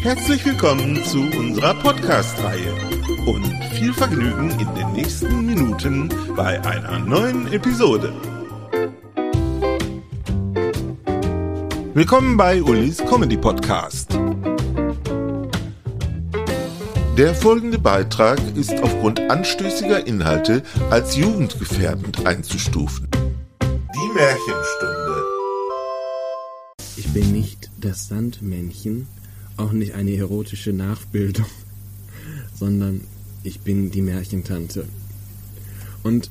Herzlich willkommen zu unserer Podcast-Reihe und viel Vergnügen in den nächsten Minuten bei einer neuen Episode. Willkommen bei Ulis Comedy Podcast. Der folgende Beitrag ist aufgrund anstößiger Inhalte als jugendgefährdend einzustufen. Die Märchenstunde. Ich bin nicht das Sandmännchen, auch nicht eine erotische Nachbildung, sondern ich bin die Märchentante. Und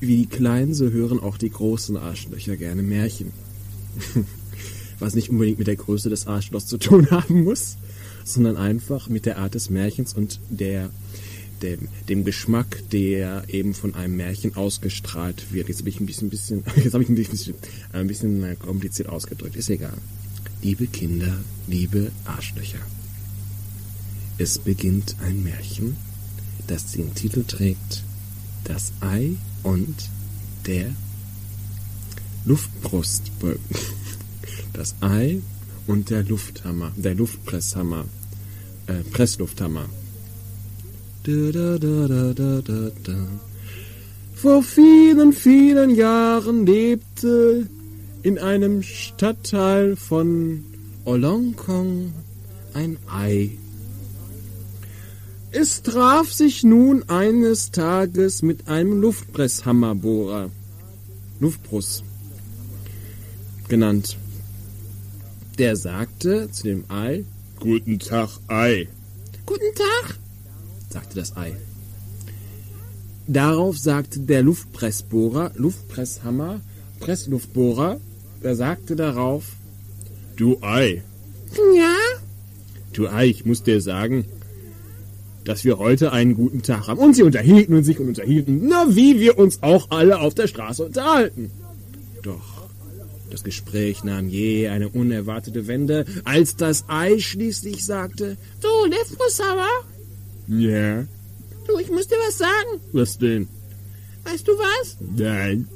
wie die Kleinen, so hören auch die großen Arschlöcher gerne Märchen. Was nicht unbedingt mit der Größe des Arschlochs zu tun haben muss, sondern einfach mit der Art des Märchens und der, dem, dem Geschmack, der eben von einem Märchen ausgestrahlt wird. Jetzt habe ich ein bisschen, bisschen jetzt ich ein bisschen, ein bisschen kompliziert ausgedrückt. Ist egal. Liebe Kinder, liebe Arschlöcher. Es beginnt ein Märchen, das den Titel trägt Das Ei und der Luftbrustbögen. Das Ei und der Lufthammer, der Luftpresshammer, äh, Presslufthammer. Da, da, da, da, da, da, da. Vor vielen, vielen Jahren lebte in einem Stadtteil von Olongkong ein Ei. Es traf sich nun eines Tages mit einem Luftpresshammerbohrer, Luftbruss genannt. Der sagte zu dem Ei, Guten Tag, Ei. Guten Tag, sagte das Ei. Darauf sagte der Luftpressbohrer, Luftpresshammer, Pressluftbohrer, der sagte darauf, Du Ei. Ja? Du Ei, ich muss dir sagen, dass wir heute einen guten Tag haben. Und sie unterhielten und sich und unterhielten, na wie wir uns auch alle auf der Straße unterhalten. Doch das Gespräch nahm je eine unerwartete Wende, als das Ei schließlich sagte, Du, Lefrosauer? Ja? Du, ich muss dir was sagen. Was denn? Weißt du was? Nein.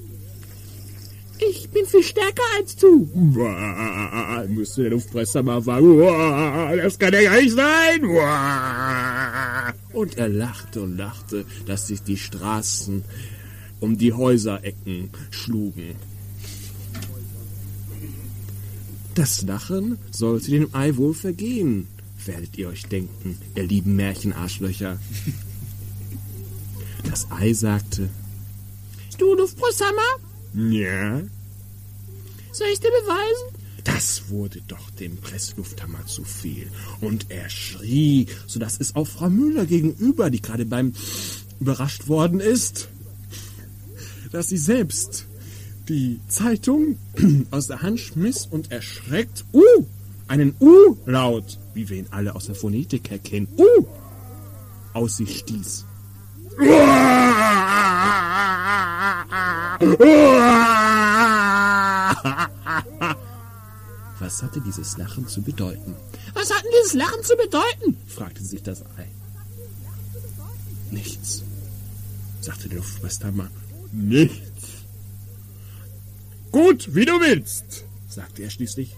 Ich bin viel stärker als du. Du der Luftpresser mal sagen. Das kann ja gar nicht sein. Und er lachte und lachte, dass sich die Straßen um die Häuserecken schlugen. Das Lachen sollte dem Ei wohl vergehen, werdet ihr euch denken, ihr lieben Märchenarschlöcher. Das Ei sagte, Du Luftbrusthammer? Ja. Soll ich dir beweisen? Das wurde doch dem Presslufthammer zu viel. Und er schrie, sodass es auch Frau Müller gegenüber, die gerade beim überrascht worden ist, dass sie selbst die Zeitung aus der Hand schmiss und erschreckt, uh, einen U-Laut, wie wir ihn alle aus der Phonetik erkennen, uh, aus sich stieß. Was hatte dieses Lachen zu bedeuten? Was hat denn dieses Lachen zu bedeuten? fragte sich das Ei. Nichts, sagte der Luftmeistermann. Nichts. Gut, wie du willst, sagte er schließlich.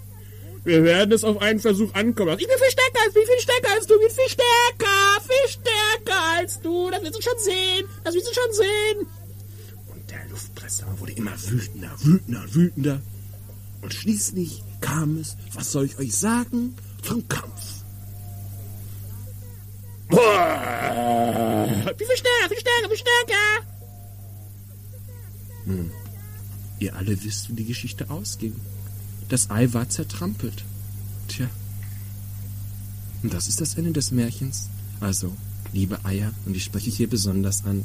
Wir werden es auf einen Versuch ankommen lassen. Ich bin viel stärker als du, viel stärker als du, ich bin viel stärker, viel stärker als du. Das wirst du schon sehen, das wirst du schon sehen. Der Luftpresser wurde immer wütender, wütender, wütender. Und schließlich kam es, was soll ich euch sagen, zum Kampf. Boah, wie viel stärker, viel stärker, viel stärker. Hm. Ihr alle wisst, wie die Geschichte ausging. Das Ei war zertrampelt. Tja. Und das ist das Ende des Märchens. Also, liebe Eier, und ich spreche hier besonders an,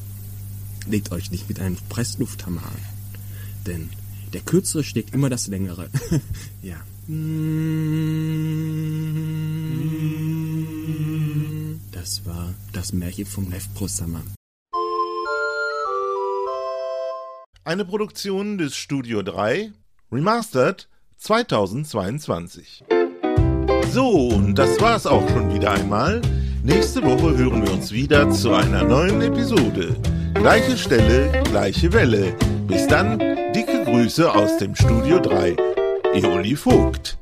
legt euch nicht mit einem Presslufthammer an. Denn der Kürzere schlägt immer das Längere. ja, Das war das Märchen vom Lefprosammer. Eine Produktion des Studio 3, Remastered 2022. So, und das war's auch schon wieder einmal. Nächste Woche hören wir uns wieder zu einer neuen Episode. Gleiche Stelle, gleiche Welle. Bis dann, dicke Grüße aus dem Studio 3. Eoli Vogt.